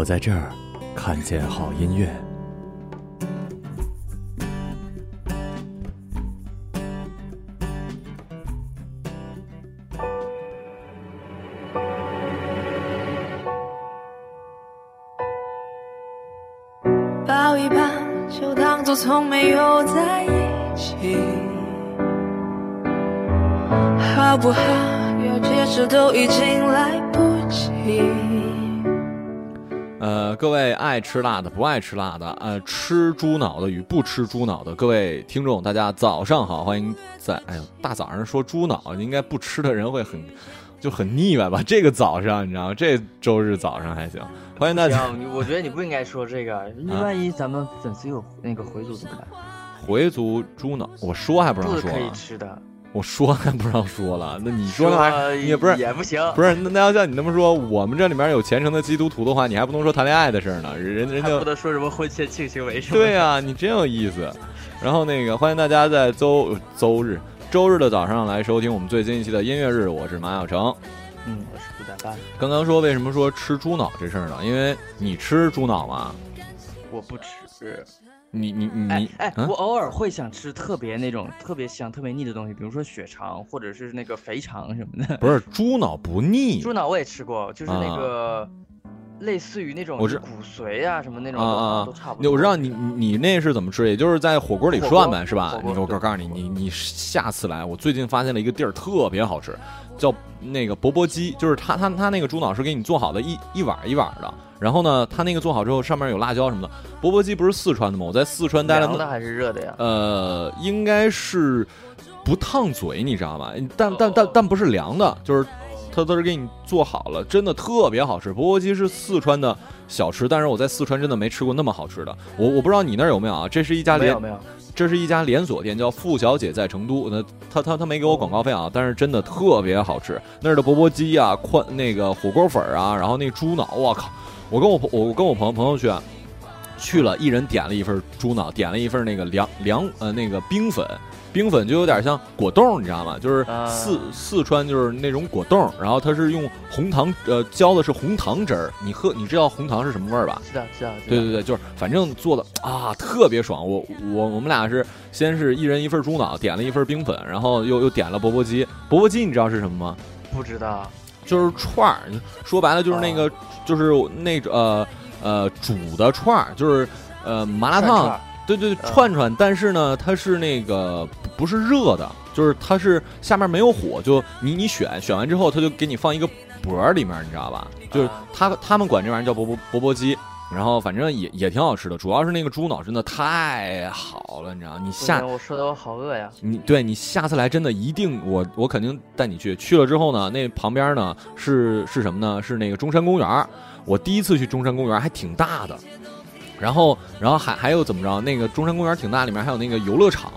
我在这儿看见好音乐。抱一抱，就当作从没有在一起，好不好？要解释都已经来不及。呃，各位爱吃辣的、不爱吃辣的，呃，吃猪脑的与不吃猪脑的各位听众，大家早上好，欢迎在哎呀大早上说猪脑，应该不吃的人会很就很腻歪吧？这个早上你知道吗？这周日早上还行，欢迎大家行，我觉得你不应该说这个，你万一咱们粉丝有那个回族怎么办？回族猪脑，我说还不让说可以，吃的，我说还不让说了，那你说那玩意儿你也不是也不行，不是，那那要像你那么说，我们这里面有虔诚的基督徒的话，你还不能说谈恋爱的事儿呢，人人家还不能说什么婚前性行为什么。对呀、你真有意思。然后那个欢迎大家在周周日周日的早上来收听我们最新一期的音乐日，我是马小成。嗯，我是不打扮，刚刚说为什么说吃猪脑这事儿呢？因为你吃猪脑吗？我不吃。你你你哎我偶尔会想吃特别那种特别香、特别腻的东西，比如说血肠或者是那个肥肠什么的。不是猪脑不腻。猪脑我也吃过，就是那个类似于那种骨髓啊什么那种啊啊啊都差不多。我知道你你你那是怎么吃，也就是在火锅里涮呗，是吧你我对告诉你，你你下次来，我最近发现了一个地儿特别好吃，叫那个钵钵鸡，就是他他他那个猪脑是给你做好的一一碗一碗的，然后呢，他那个做好之后上面有辣椒什么的。钵钵鸡不是四川的吗？我在四川待了那凉的还是热的呀？呃，应该是不烫嘴，你知道吗？但但但但不是凉的，就是他都是给你做好了，真的特别好吃。钵钵鸡是四川的小吃，但是我在四川真的没吃过那么好吃的。我我不知道你那儿有没有啊？这是一家连没有没有，这是一家连锁店，叫付小姐在成都。那他他他没给我广告费啊，但是真的特别好吃。那儿的钵钵鸡啊，宽那个火锅粉儿啊，然后那猪脑，我靠！我跟我朋我跟我朋友朋友去啊，去了，一人点了一份猪脑，点了一份那个凉凉呃那个冰粉。冰粉就有点像果冻，你知道吗？就是啊四、四川就是那种果冻，然后它是用红糖呃浇的是红糖汁儿。你喝你知道红糖是什么味儿吧？知道知道知道。对对对，就是反正做的啊特别爽。我我我们俩是先是一人一份猪脑，点了一份冰粉，然后又又点了钵钵鸡。钵钵鸡你知道是什么吗？不知道。就是串儿，说白了就是那个、就是那种呃呃煮的串儿，就是呃麻辣烫。串串对对串串，但是呢，它是那个不不是热的，就是它是下面没有火，就你你选选完之后，它就给你放一个钵儿里面，你知道吧？就是啊他他们管这玩意儿叫钵钵钵钵鸡，然后反正也也挺好吃的，主要是那个猪脑真的太好了，你知道？你下我说的我好饿呀。你对你下次来真的一定我我肯定带你去。去了之后呢，那旁边呢是是什么呢？是那个中山公园。我第一次去中山公园还挺大的，然后然后还还有怎么着？那个中山公园挺大，里面还有那个游乐场。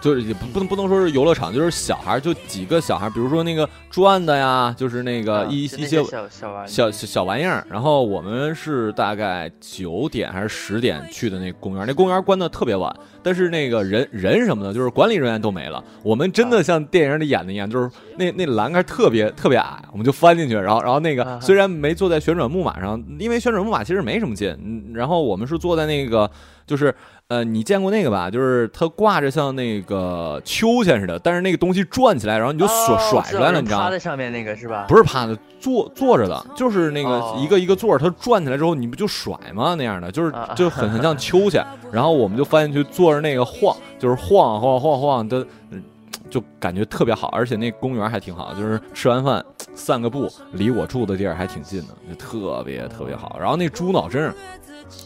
就是也不不能不能说是游乐场，就是小孩儿就几个小孩儿，比如说那个转的呀，就是那个啊一、一些小小玩意小玩意儿。然后我们是大概九点还是十点去的那公园，那公园关的特别晚，但是那个人人什么的，就是管理人员都没了。我们真的像电影里演的一样，就是那那栏杆特别特别矮，我们就翻进去，然后然后那个啊虽然没坐在旋转木马上，因为旋转木马其实没什么劲，嗯然后我们是坐在那个就是。呃，你见过那个吧？就是它挂着像那个秋千似的，但是那个东西转起来，然后你就甩、哦甩出来了，你知道吗趴？在上面那个是吧？不是趴的，坐坐着的，就是那个哦一个一个座儿，它转起来之后，你不就甩吗？那样的，就是啊就很很像秋千。然后我们就翻进去坐着那个晃，就是晃晃晃晃的，嗯就感觉特别好。而且那公园还挺好，就是吃完饭散个步，离我住的地儿还挺近的，就特别特别好。然后那猪脑真是，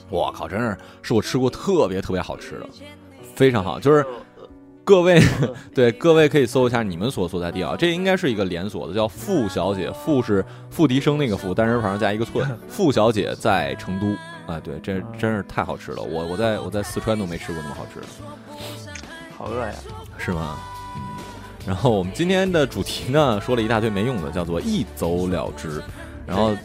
我靠，真是是我吃过特别特别好吃的，非常好，就是。各位，对各位可以搜一下你们所所在地啊，这应该是一个连锁的，叫傅小姐，傅是付笛声那个付，单人旁加一个寸，付小姐在成都。啊，对，这真是太好吃了，我我在我在四川都没吃过那么好吃的，好饿呀！是吗？嗯。然后我们今天的主题呢，说了一大堆没用的，叫做一走了之。然后，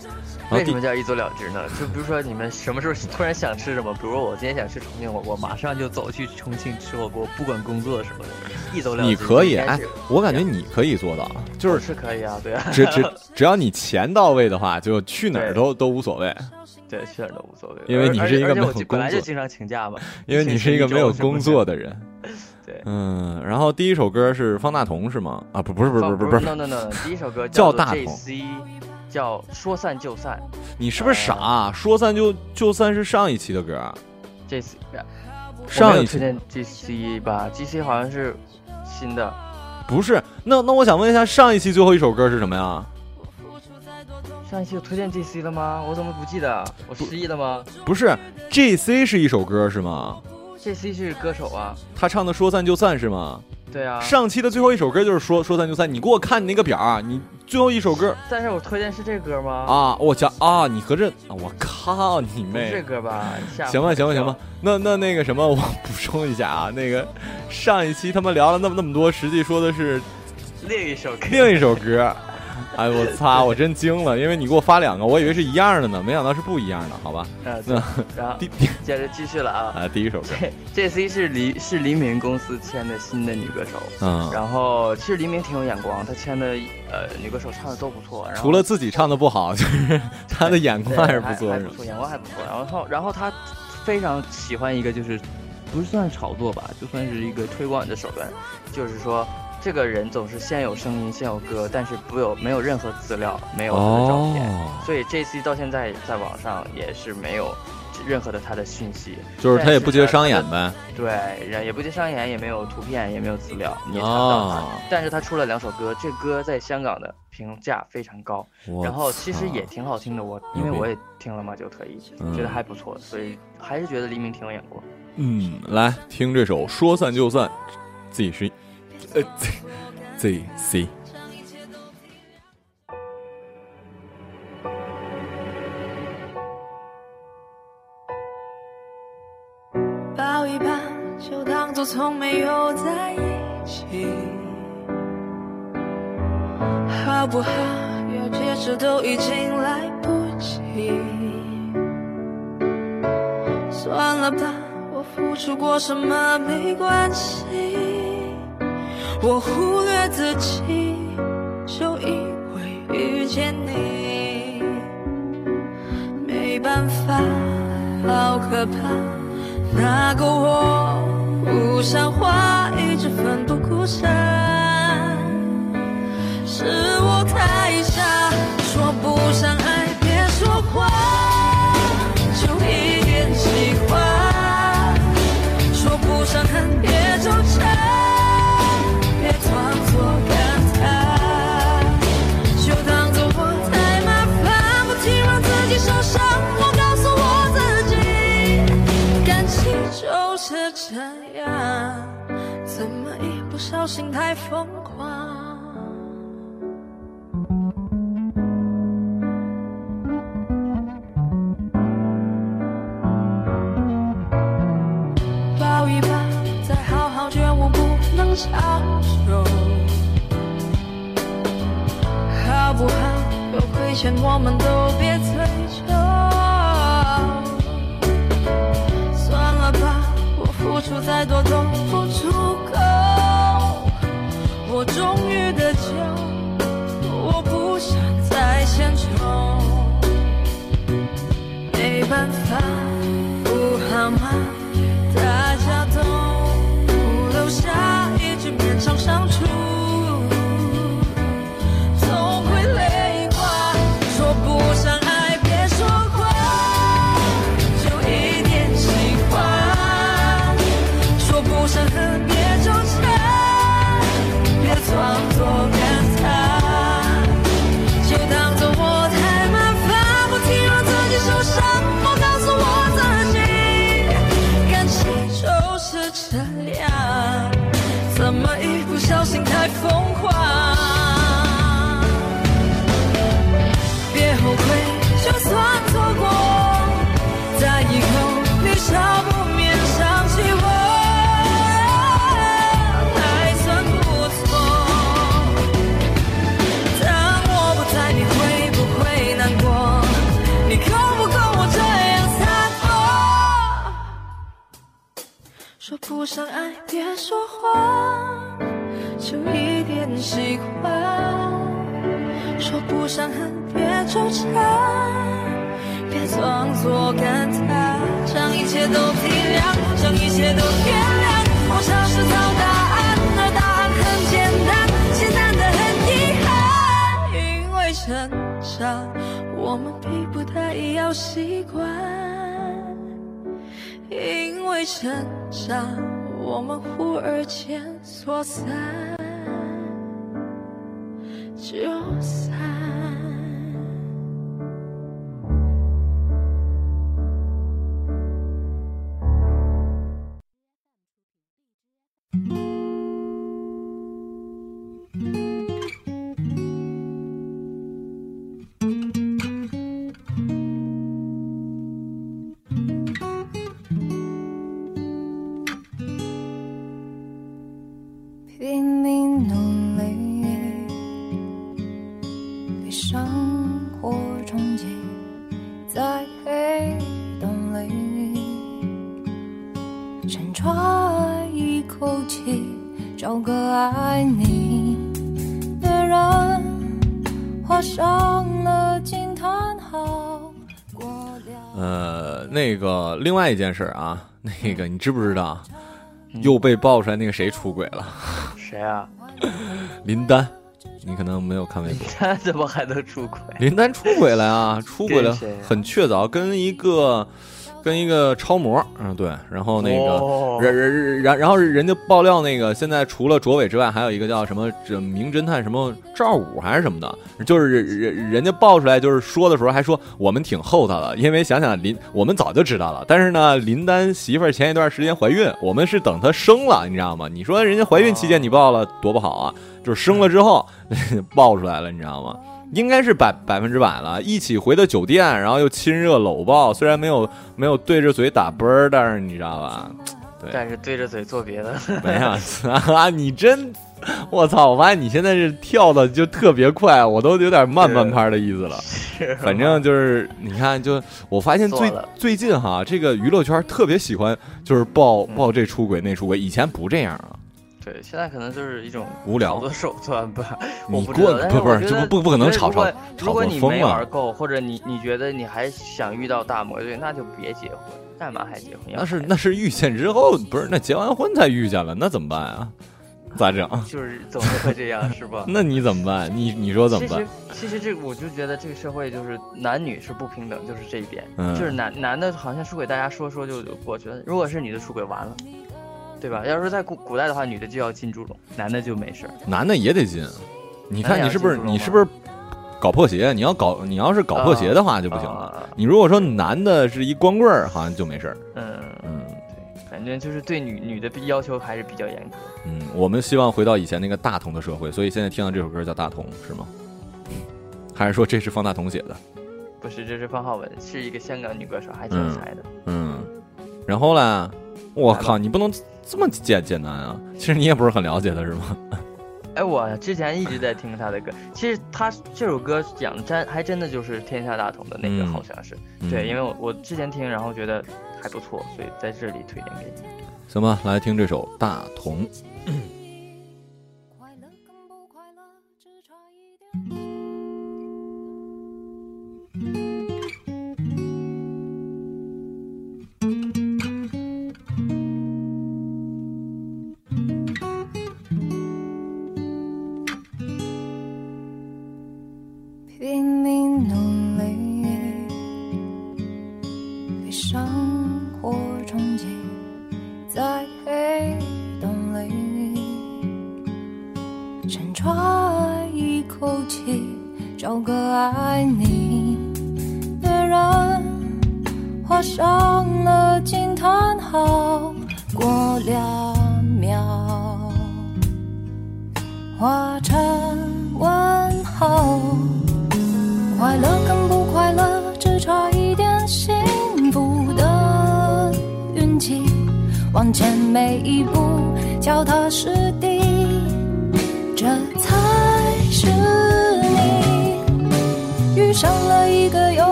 为什么叫一走了之呢？就比如说你们什么时候突然想吃什么，比如说我今天想吃重庆，火锅马上就走去重庆吃火锅，不管工作什么的，一走了之。你可以，哎我感觉你可以做到，就是是可以啊，对啊，只只 只要你钱到位的话，就去哪儿都都无所谓，对，去哪儿都无所谓。因为你是一个没有工作本来就经常请假嘛，因为你是一个没有工作的。人。对，嗯，然后第一首歌是方大同是吗？啊，不，不是，不是，不是，不是，no no no，第一首歌叫大同叫说散就散你是不是傻？啊说散就就散是上一期的歌，，JC 上一期我没有推荐 GC 吧，GC 好像是新的，不是？那那我想问一下，上一期最后一首歌是什么呀？上一期有推荐 GC 了吗？我怎么不记得？我失忆了吗不是，G C 是一首歌是吗？？JC 是歌手啊，他唱的说散就散是吗？对啊。上期的最后一首歌就是说说散就散，你给我看你那个表啊，你最后一首歌但是我推荐是这歌吗？啊，我讲啊，你合着啊，我靠你妹这妹！歌吧？行吧，行吧，行吧。，那那那个什么，我补充一下啊，那个上一期他们聊了那么那么多，实际说的是另一首歌。另一首歌。哎，我擦，我真惊了，因为你给我发两个，我以为是一样的呢，没想到是不一样的，好吧？啊，那然后第第 接着继续了啊。啊，第一首歌，这 JC 是黎是黎明公司签的新的女歌手，嗯，然后其实黎明挺有眼光，他签的呃女歌手唱的都不错，然后除了自己唱的不好，就是 他的眼光还是不错，是吧还不错，眼光还不错。然后然后他非常喜欢一个就是不算炒作吧，就算是一个推广的手段，就是说这个人总是先有声音先有歌，但是不有没有任何资料，没有他的照片，哦，所以 JC 到现在在网上也是没有任何的他的讯息。就是他也不接商演呗，对，然也不接商演，也没有图片，也没有资料，你也查不到。他。哦。但是他出了两首歌，这歌在香港的评价非常高，然后其实也挺好听的，我因为我也听了嘛，就特意嗯觉得还不错，所以还是觉得黎明挺有眼光。嗯，来听这首《说散就散》自己是呃 Z Z C。抱一抱，就当作从没有在一起，好不好？要解释都已经来不及。算了吧，我付出过什么没关系，我忽略自己，就因为遇见你，没办法，好可怕。那个我不像话，一直奋不顾身，是我太傻，说不上爱别说谎，小心太疯狂？抱一抱，再好好觉悟，不能长久，好不好？有亏欠我们都别追究。算了吧，我付出再多都不足。我终于得救，我不想再献丑。没办法，不好吗？个另外一件事儿啊，那个你知不知道，又被爆出来那个谁出轨了？谁啊？林丹，你可能没有看微博。林丹怎么还能出轨？林丹出轨了啊，出轨了很确凿，跟一个跟一个超模，嗯对，然后那个。哦然然然然后人家爆料那个，现在除了卓伟之外，还有一个叫什么这名侦探什么赵武还是什么的，就是人人人家爆出来，就是说的时候还说我们挺厚道的，因为想想林我们早就知道了，但是呢，林丹媳妇儿前一段时间怀孕，我们是等她生了，你知道吗？你说人家怀孕期间你爆了多不好啊，就是生了之后 爆出来了，你知道吗？应该是百百分之百了，一起回的酒店，然后又亲热搂抱，虽然没有没有对着嘴打啵儿，但是你知道吧？对，但是对着嘴做别的，没有 啊！你真，我操！我发现你现在是跳的就特别快，我都有点慢半拍的意思了。反正就是你看，就我发现最最近哈，这个娱乐圈特别喜欢就是爆嗯爆这出轨那出轨，以前不这样啊。对，现在可能就是一种无聊炒作手段吧。我你过不不不不不可能炒炒我觉得如果如果你作疯了没玩够，或者你你觉得你还想遇到大魔对，那就别结婚，干嘛还结婚？要那是那是遇见之后，不是那结完婚才遇见了，那怎么办啊？咋整？就是总是会这样，是吧？那你怎么办？你你说怎么办其实？其实这个我就觉得这个社会就是男女是不平等，就是这一点，嗯就是男男的好像出轨，大家说说就就过去了。如果是女的出轨，完了，对吧？要是在古古代的话，女的就要进猪笼，男的就没事儿。男的也得进。你看你是不是你是不是搞破鞋？你要搞你要是搞破鞋的话就不行了。啊你如果说男的是一光棍儿，好像就没事儿。嗯，嗯对，反正就是对女女的要求还是比较严格。嗯，我们希望回到以前那个大同的社会，所以现在听到这首歌叫《大同》，是吗？还是说这是方大同写的？不是，这是方浩文，是一个香港女歌手，还挺有才的。嗯，然后呢？我靠，你不能这么简简单啊！其实你也不是很了解他，是吗？哎，我之前一直在听他的歌，其实他这首歌讲的真还真的就是天下大同的那个，嗯好像是。嗯对，因为我我之前听，然后觉得还不错，所以在这里推荐给你。行吧，来听这首《大同》。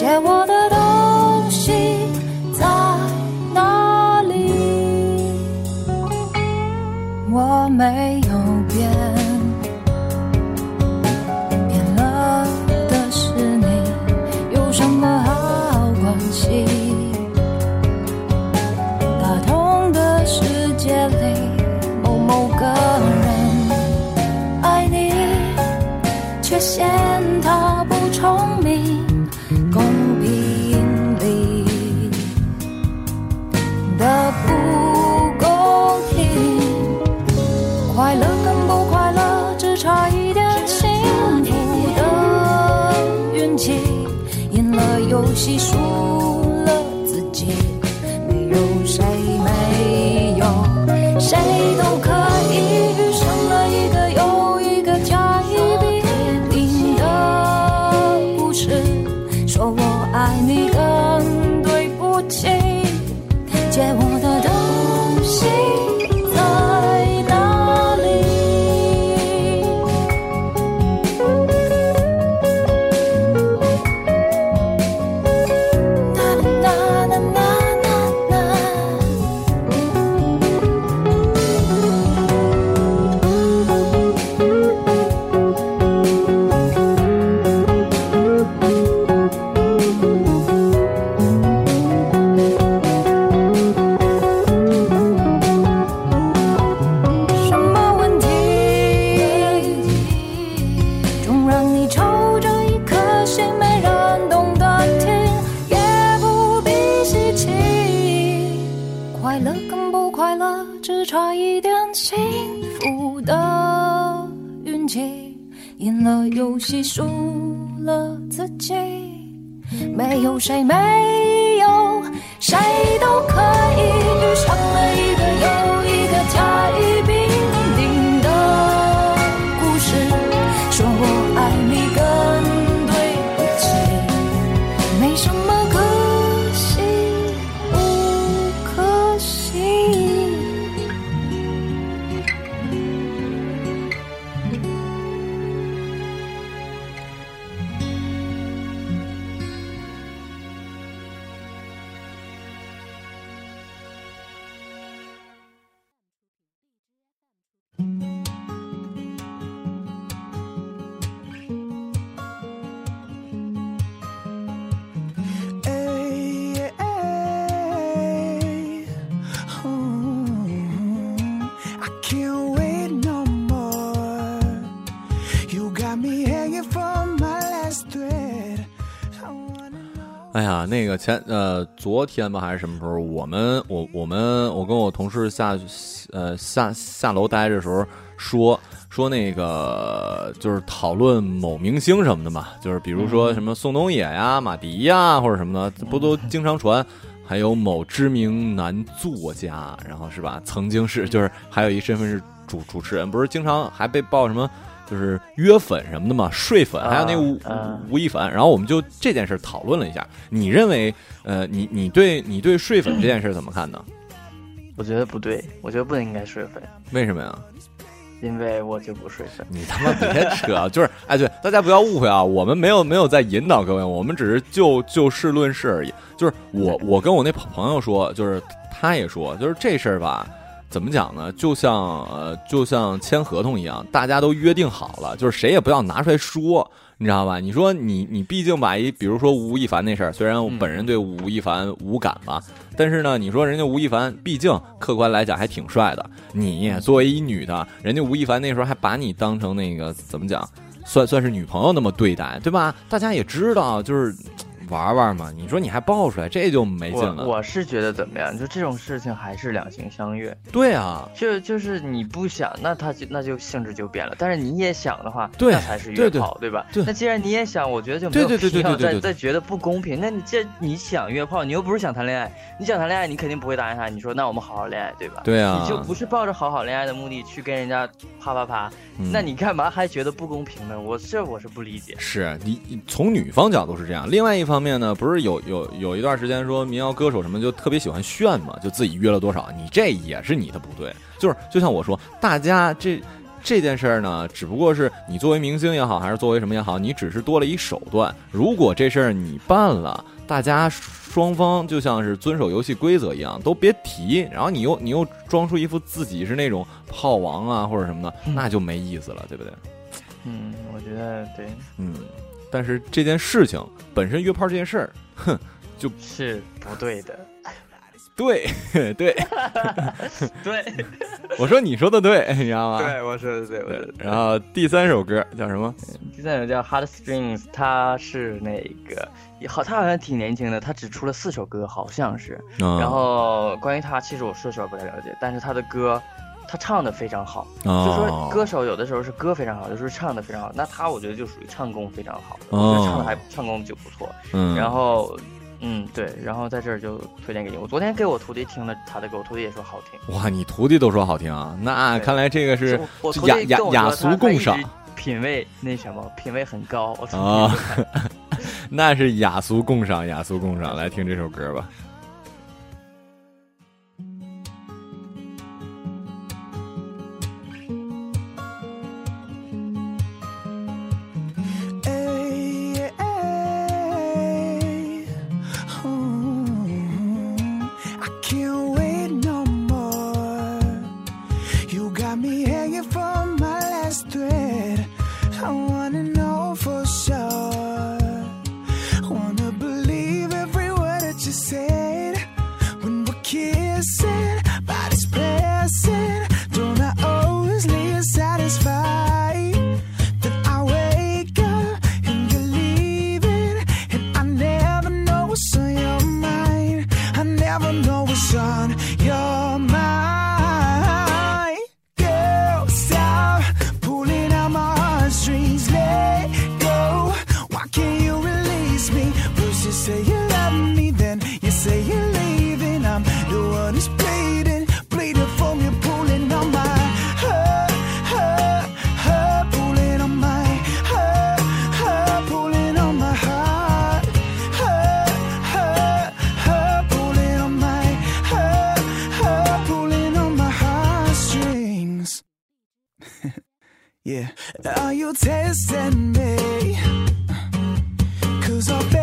借我的东西在哪里？我没有哎呀，那个前呃，昨天吧还是什么时候，我们我我们我跟我同事下呃下下楼待着的时候说说那个就是讨论某明星什么的嘛，就是比如说什么宋冬野呀、马迪呀或者什么的，不都经常传。还有某知名男作家，然后是吧？曾经是就是还有一身份是主主持人，不是经常还被报什么就是约粉什么的嘛，睡粉，还有那个吴啊吴亦凡。然后我们就这件事讨论了一下，你认为呃，你你对你对睡粉这件事怎么看呢？我觉得不对，我觉得不应该睡粉，为什么呀？因为我就不睡粉。你他妈别扯啊！就是哎，对，大家不要误会啊，我们没有没有在引导各位，我们只是就就事论事而已。就是我我跟我那朋友说，就是他也说，就是这事儿吧，怎么讲呢？就像呃，就像签合同一样，大家都约定好了，就是谁也不要拿出来说，你知道吧？你说你你毕竟把一，比如说吴亦凡那事儿，虽然我本人对吴亦凡无感吧，但是呢，你说人家吴亦凡，毕竟客观来讲还挺帅的。你作为一女的，人家吴亦凡那时候还把你当成那个怎么讲，算算是女朋友那么对待，对吧？大家也知道，就是玩玩嘛。你说你还爆出来，这就没劲我了。我是觉得怎么样？就这种事情还是两情相悦，对啊，就就是你不想，那他就那就性质就变了。但是你也想的话，对那才是约炮，对吧？对那既然你也想，我觉得就没有必要再再觉得不公平。那你这你想约炮，你又不是想谈恋爱，你想谈恋爱，你肯定不会答应他。你说那我们好好恋爱，对吧？对啊，你就不是抱着好好恋爱的目的去跟人家啪啪啪，嗯那你干嘛还觉得不公平呢？我这我是不理解。是你你从女方角度是这样，另外一方面呢，不是有有有一段时间说民谣歌手什么就特别喜欢炫嘛，就自己约了多少，你这也是你的不对，就是就像我说，大家这这件事儿呢，只不过是你作为明星也好，还是作为什么也好，你只是多了一手段。如果这事儿你办了，大家双方就像是遵守游戏规则一样，都别提。然后你又你又装出一副自己是那种炮王啊或者什么的，那就没意思了，对不对？嗯，我觉得对，嗯。但是这件事情本身约炮这件事儿，哼，就是不对的。对对 对，我说你说的对，你知道吗？对，我说的对，我说的对。然后第三首歌叫什么？第三首叫《Hard Strings》，它是那个好，他好像挺年轻的，他只出了四首歌，好像是。嗯然后关于他，其实我说实话不太了解，但是他的歌，他唱的非常好。哦就说歌手有的时候是歌非常好，有时候唱的非常好，那他我觉得就属于唱功非常好的，我觉得唱的还唱功就不错。嗯，然后，嗯，对，然后在这儿就推荐给你。我昨天给我徒弟听了他的歌，我徒弟也说好听。哇，你徒弟都说好听啊，那看来这个是雅雅雅俗共赏品味那什么，品味很高。啊 那是雅俗共赏，雅俗共赏。来听这首歌吧。Yeah, are you testing me? Cause I believe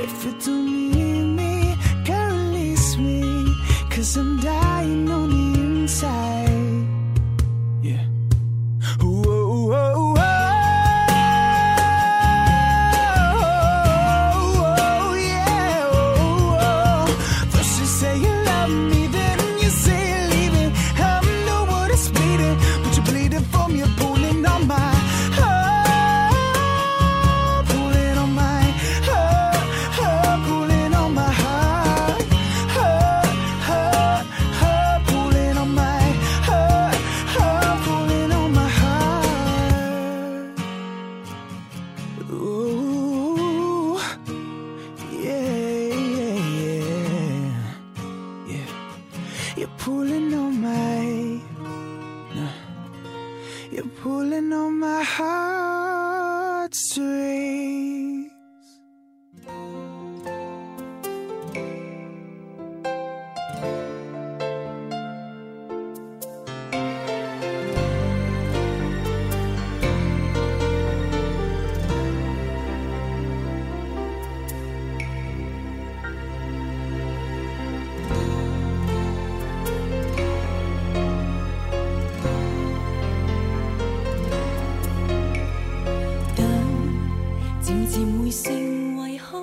If you don't need me, girl, release me, cause I'm dying 渐渐会成为好。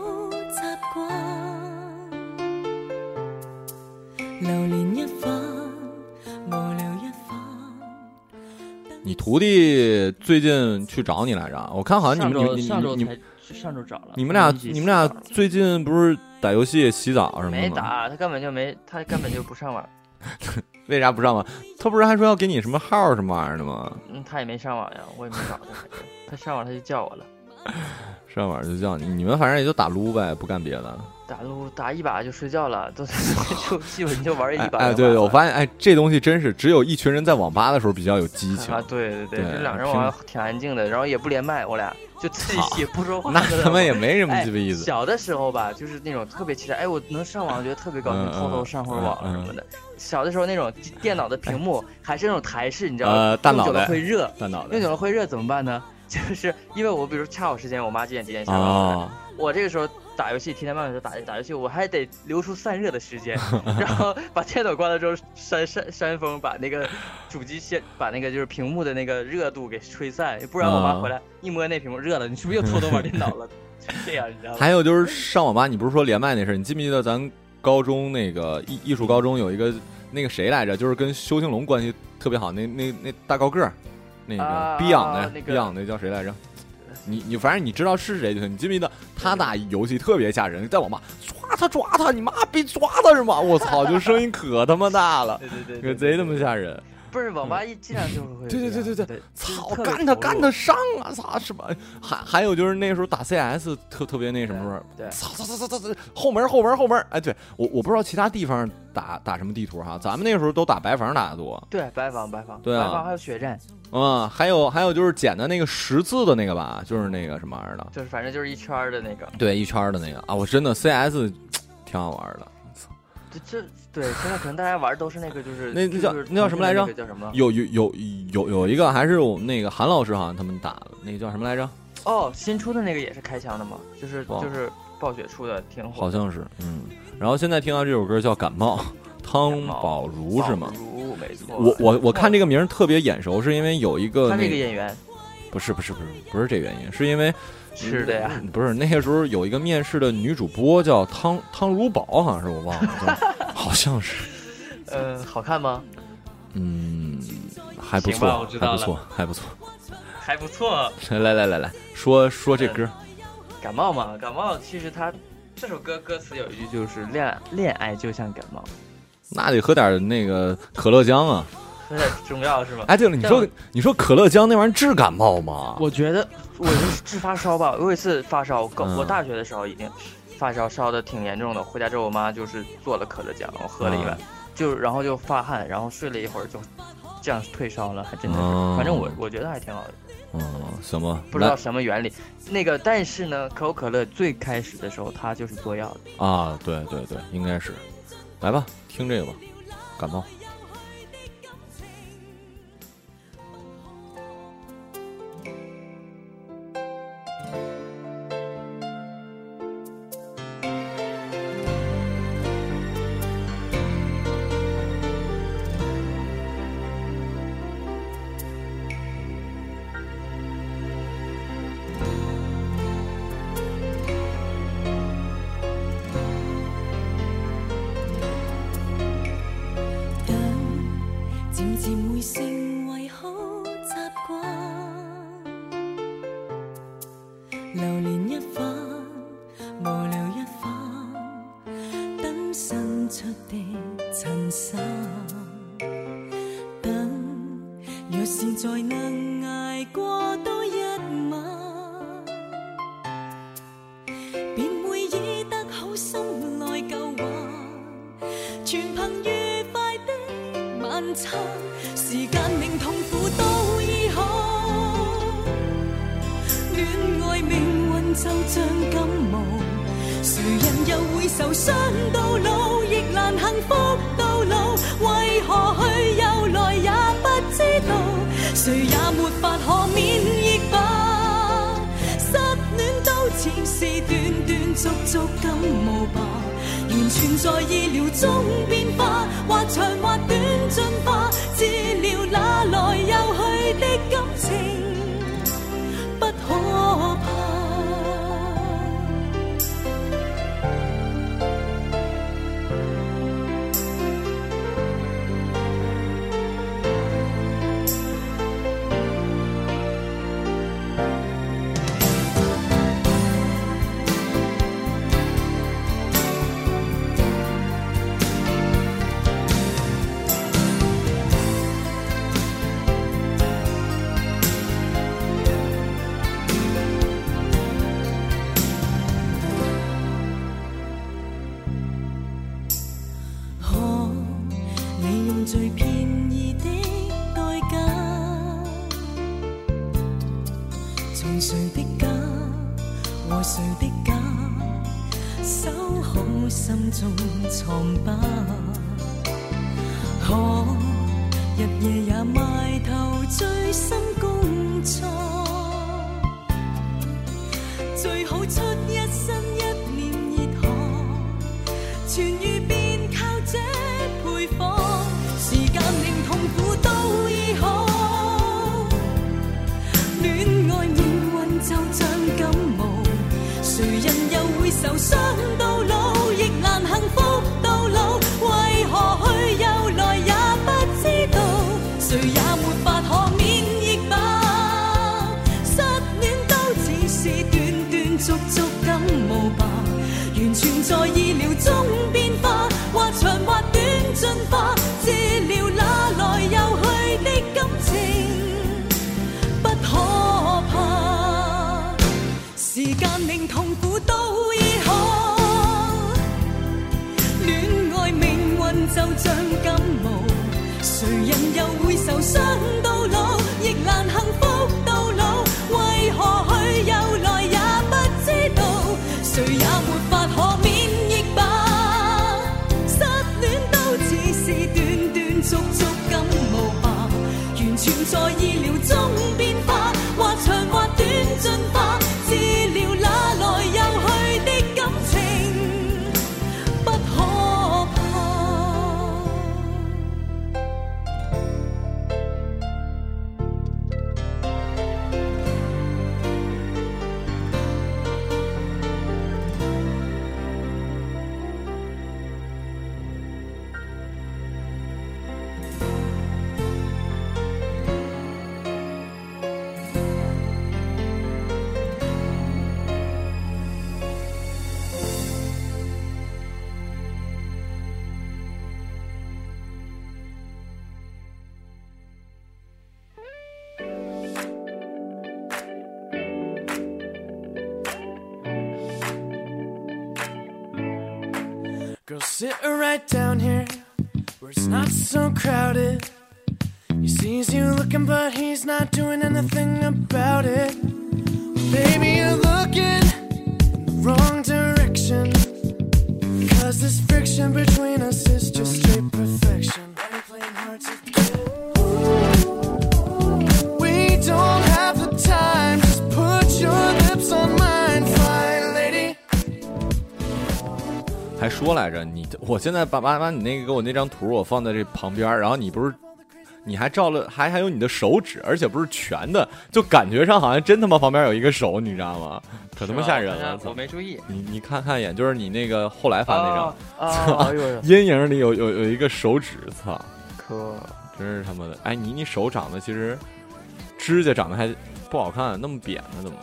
你徒弟最近去找你来着？我看好像你们你你你。上周找了你们俩，你们俩最近不是打游戏洗澡什么吗？没打，他根本就没，他根本就不上网。为啥不上网？他不是还说要给你什么号什么玩意儿的吗？嗯，他也没上网呀，我也没找他，他上网他就叫我了。上晚上就叫你，你们反正也就打撸呗，不干别的。打撸打一把就睡觉了，都 就基本就玩一把哎哎，对对，我发现哎，这东西真是只有一群人在网吧的时候比较有激情啊，，对对对，对就两人平玩挺安静的，然后也不连麦，我俩就自己也不说 话，那他妈也没什么哎鸡巴意思。小的时候吧，就是那种特别期待，哎，我能上网，觉得特别高兴，嗯偷偷上会儿网嗯什么的。小的时候那种电脑的屏幕还是那种台式，你知道呃吗？用久了大脑袋会热，大脑用久了会热怎么办呢？就是因为我比如恰好时间，我妈几点几点下班，啊，我这个时候打游戏，提前半个小时打打游戏，我还得留出散热的时间，然后把电脑关了之后扇扇扇风，把那个主机先把那个就是屏幕的那个热度给吹散，不然我妈啊回来一摸那屏幕热了，你是不是又偷偷玩电脑了？就这样，你知道吗？还有就是上网吧，你不是说连麦那事儿？你记不记得咱高中那个艺艺术高中有一个那个谁来着？就是跟修兴龙关系特别好，那那那大高个儿，那个啊逼养的那个逼养的叫谁来着？你你反正你知道是谁就行。你记不记得他打游戏特别吓人，在网吧抓他抓他，你妈逼抓他是吗？我操，就声音可他妈大了，对对对可贼他妈吓人。不是网吧一进来就会对对对对对对，操，干他干他上啊！操什么？还还有就是那时候打 CS 特特别那什么对，操操操操操！后门后门后门！哎，对我我不知道其他地方打打什么地图哈，咱们那个时候都打白房打的多。对白房白房，对啊白房还有血战，嗯，还有还有就是捡的那个十字的那个吧，就是那个什么玩意儿的，就是反正就是一圈的那个，对，一圈的那个啊，我真的 CS 挺好玩的。这这对现在可能大家玩的都是那个就是那那叫就是那叫什么来着那叫什么？有有有有有一个还是我们那个韩老师好像他们打的，那个叫什么来着？哦，新出的那个也是开枪的嘛，就是就是暴雪出的，挺火的。好像是，嗯。然后现在听到这首歌叫《感冒》，汤宝如是吗？如没错。我我我看这个名儿特别眼熟，是因为有一个他那个演员不是不是不是不是这原因，是因为是的呀，嗯不是那个时候有一个面试的女主播叫汤汤如宝，好像是我忘了，好像是，呃，好看吗？嗯，还不错，还不错，还不错。还不错。来来来来，说说这歌，感冒嘛，感冒其实他这首歌歌词有一句就是恋恋爱就像感冒，那得喝点那个可乐浆啊。喝点中药是吗？哎，对了，你说你说可乐浆那玩意儿治感冒吗？我觉得我就是治发烧吧。我有一次发烧，我高嗯我大学的时候已经发烧烧的挺严重的，回家之后我妈就是做了可乐浆，我喝了一碗，嗯就然后就发汗，然后睡了一会儿就这样退烧了，还真的是，哦反正我我觉得还挺好的，嗯，什么，不知道什么原理。那个但是呢，可口可乐最开始的时候它就是做药的。啊，对对对，应该是。来吧，听这个吧，感冒。痛苦都醫好。戀愛命運就像感冒，誰人又會受傷到老，亦難幸福到老，為何去又來也不知道，誰也没法可免疫吧。失戀都似是断断续续感冒吧，完全在意料中變化，或長或短進化，知了哪来又去的感情。日夜也埋头醉心工作，最好出一身一脸热汗，痊愈便靠这配方，时间令痛苦都醫好。恋爱命运就像感冒，谁人又会受伤到受伤到老，sit right down here where it's not so crowded. He sees you looking, but he's not doing anything about it. Baby, you're looking in the wrong direction. Cause this friction between us is just 还说来着，你我现在把把把你那个给我那张图我放在这旁边儿，然后你不是你还照了，还还有你的手指，而且不是全的，就感觉上好像真他妈旁边有一个手，你知道吗？可他妈吓人了！我没注意。你你看看一眼，就是你那个后来发那张，啊 啊！哎呦呦，阴影里有有有一个手指，操，可真是他妈的！哎，你你手长得其实指甲长得还不好看，那么扁呢，怎么？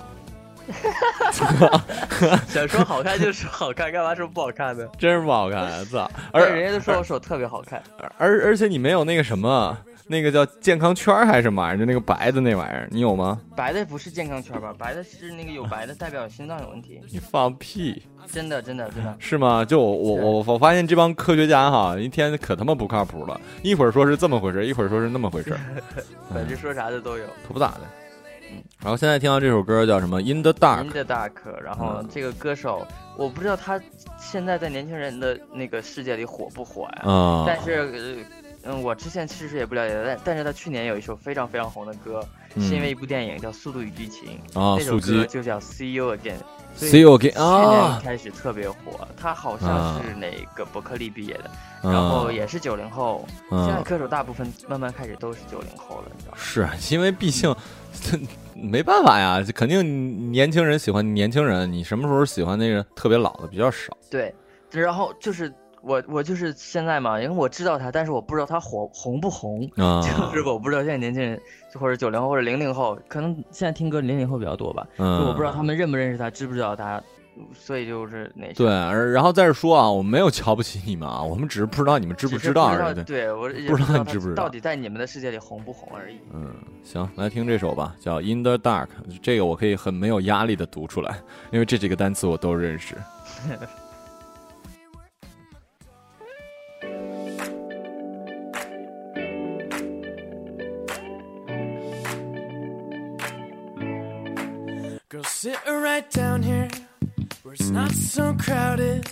想说好看就说好看，干嘛说不好看呢？真是不好看，操！而而人家都说我手特别好看，而而且你没有那个什么，那个叫健康圈还是什么玩意儿，就那个白的那玩意儿，你有吗？白的不是健康圈吧？白的是那个有白的代表心脏有问题，你放屁真的真的真的。是吗？就我我我我发现这帮科学家哈，一天可他妈不靠谱了，一会儿说是这么回事，一会儿说是那么回事，反正说啥的都有。可不咋的。然后现在听到这首歌叫什么《In the Dark In》，the Dark，然后这个歌手我不知道他现在在年轻人的那个世界里火不火呀？啊，但是呃嗯，我之前其实也不了解，但但是他去年有一首非常非常红的歌，嗯。是因为一部电影叫《速度与激情》，啊，那首歌就叫《See You Again》。，See you again 去年啊开始特别火，他好啊像是哪个伯克利毕业的，然后啊也是九零后。现在啊，歌手大部分慢慢开始都是九零后了，你知道吗？是因为毕竟 没办法呀，肯定年轻人喜欢年轻人，你什么时候喜欢那个特别老的比较少。对，然后就是我我就是现在嘛，因为我知道他，但是我不知道他火红不红，啊，就是我不知道现在年轻人或者九零后或者零零后，可能现在听歌零零后比较多吧，就嗯，我不知道他们认不认识他，知不知道他，所以就是那些对然后在这说啊我们没有瞧不起你们啊我们只是不知道你们知不知道而已对我不知道你知不知道到底在你们的世界里红不红而已。嗯行来听这首吧叫 in the dark 这个我可以很没有压力的读出来因为这几个单词我都认识。Sit right down here. Where it's not so crowded.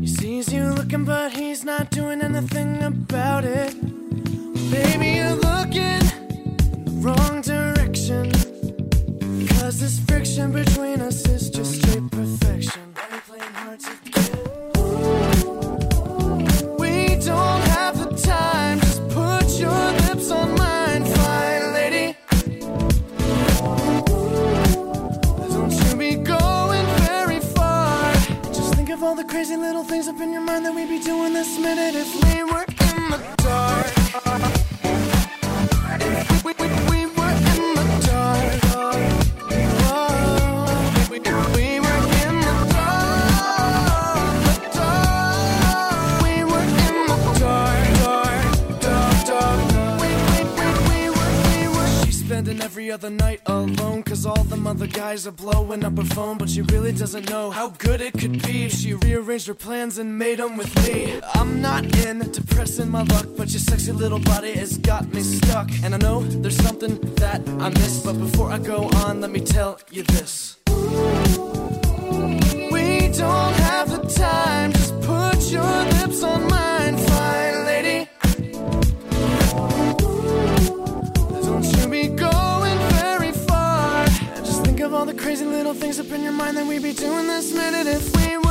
He sees you looking, but he's not doing anything about it. Baby, you're looking in the wrong direction. Cause this friction between us is crazy little things up in your mind that we'd be doing this minute if we were in the dark. Every other night alone. Cause all them other guys are blowing up her phone. But she really doesn't know how good it could be if she rearranged her plans and made them with me. I'm not into pressing my luck, but your sexy little body has got me stuck. And I know there's something that I miss. But before I go on, let me tell you this. We don't have the time, things up in your mind that we'd be doing this. Minute if we were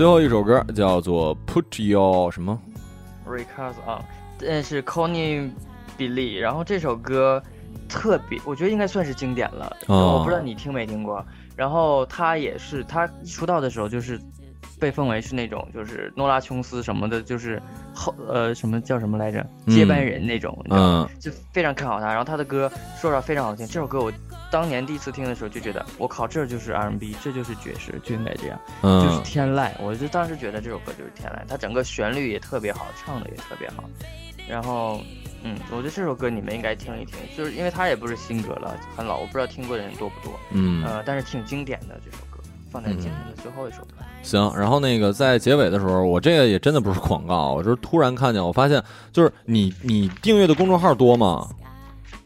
最后一首歌叫做 Put Your 什么？Recars 啊，但是 Connie Billy，然后这首歌特别，我觉得应该算是经典了。哦我不知道你听没听过。然后他也是，他一出道的时候就是被奉为是那种就是诺拉琼斯什么的，就是后呃什么叫什么来着嗯接班人那种，你知道吗？嗯就非常看好他。然后他的歌说实话非常好听，这首歌我当年第一次听的时候就觉得，我靠，这就是 R&B，这就是爵士，就应该这样。就是嗯天籁，我就当时觉得这首歌就是天籁，它整个旋律也特别好，唱的也特别好。然后，嗯，我觉得这首歌你们应该听一听，就是因为它也不是新歌了，很老，我不知道听过的人多不多。嗯，呃，但是挺经典的这首歌，放在今天的最后一首歌。行。然后那个在结尾的时候，我这个也真的不是广告，我就是突然看见，我发现就是你你订阅的公众号多吗？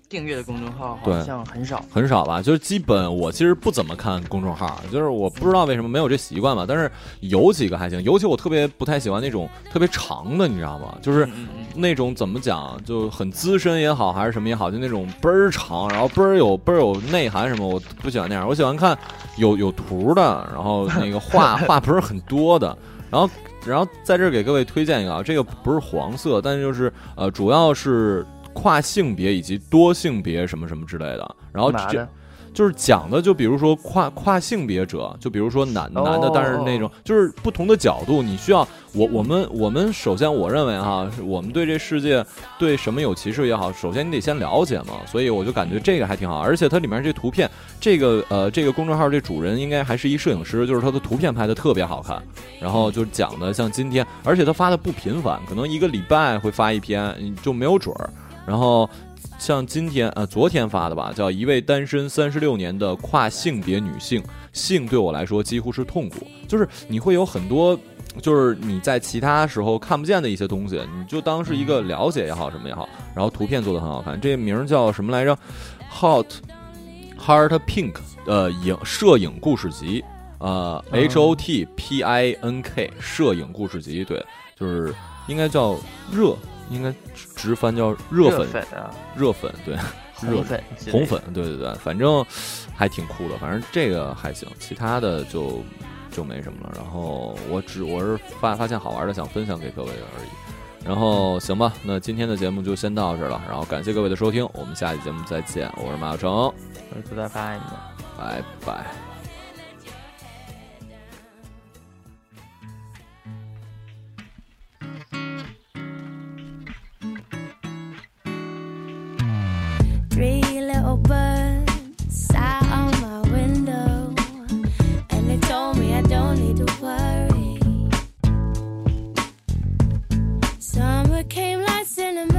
订阅的公众号好像很少，很少吧，就是基本我其实不怎么看公众号，就是我不知道为什么没有这习惯吧。但是有几个还行，尤其我特别不太喜欢那种特别长的，你知道吗？就是那种怎么讲，就很资深也好，还是什么也好，就那种倍儿长，然后倍儿有倍儿有内涵什么，我不喜欢那样。我喜欢看有有图的，然后那个画 画不是很多的，然后然后在这儿给各位推荐一个啊，这个不是黄色，但是就是呃，主要是跨性别以及多性别什么什么之类的。然后这，就是讲的，就比如说跨跨性别者，就比如说男男的，哦但是那种就是不同的角度，你需要我我们我们首先我认为哈，我们对这世界对什么有歧视也好，首先你得先了解嘛，所以我就感觉这个还挺好，而且它里面这图片，这个呃这个公众号这主人应该还是一摄影师，就是他的图片拍的特别好看，然后就讲的像今天，而且他发的不频繁，可能一个礼拜会发一篇，你就没有准儿，然后。像今天呃昨天发的吧，叫一位单身三十六年的跨性别女性，性对我来说几乎是痛苦，就是你会有很多。就是你在其他时候看不见的一些东西，你就当是一个了解也好，什么也好。然后图片做的很好看，这个名儿叫什么来着？Hot Heart Pink 呃影摄影故事集，呃 H O T P I N K 摄影故事集，对，就是应该叫热，应该直直翻叫热粉，粉啊，热粉，对，热红粉红粉，对对对，反正还挺酷的，反正这个还行，其他的就就没什么了。然后我只我是发发现好玩的，想分享给各位而已。然后行吧，那今天的节目就先到这儿了。然后感谢各位的收听，我们下期节目再见。我是马小成，我是朱大发，拜拜。Cinnamon,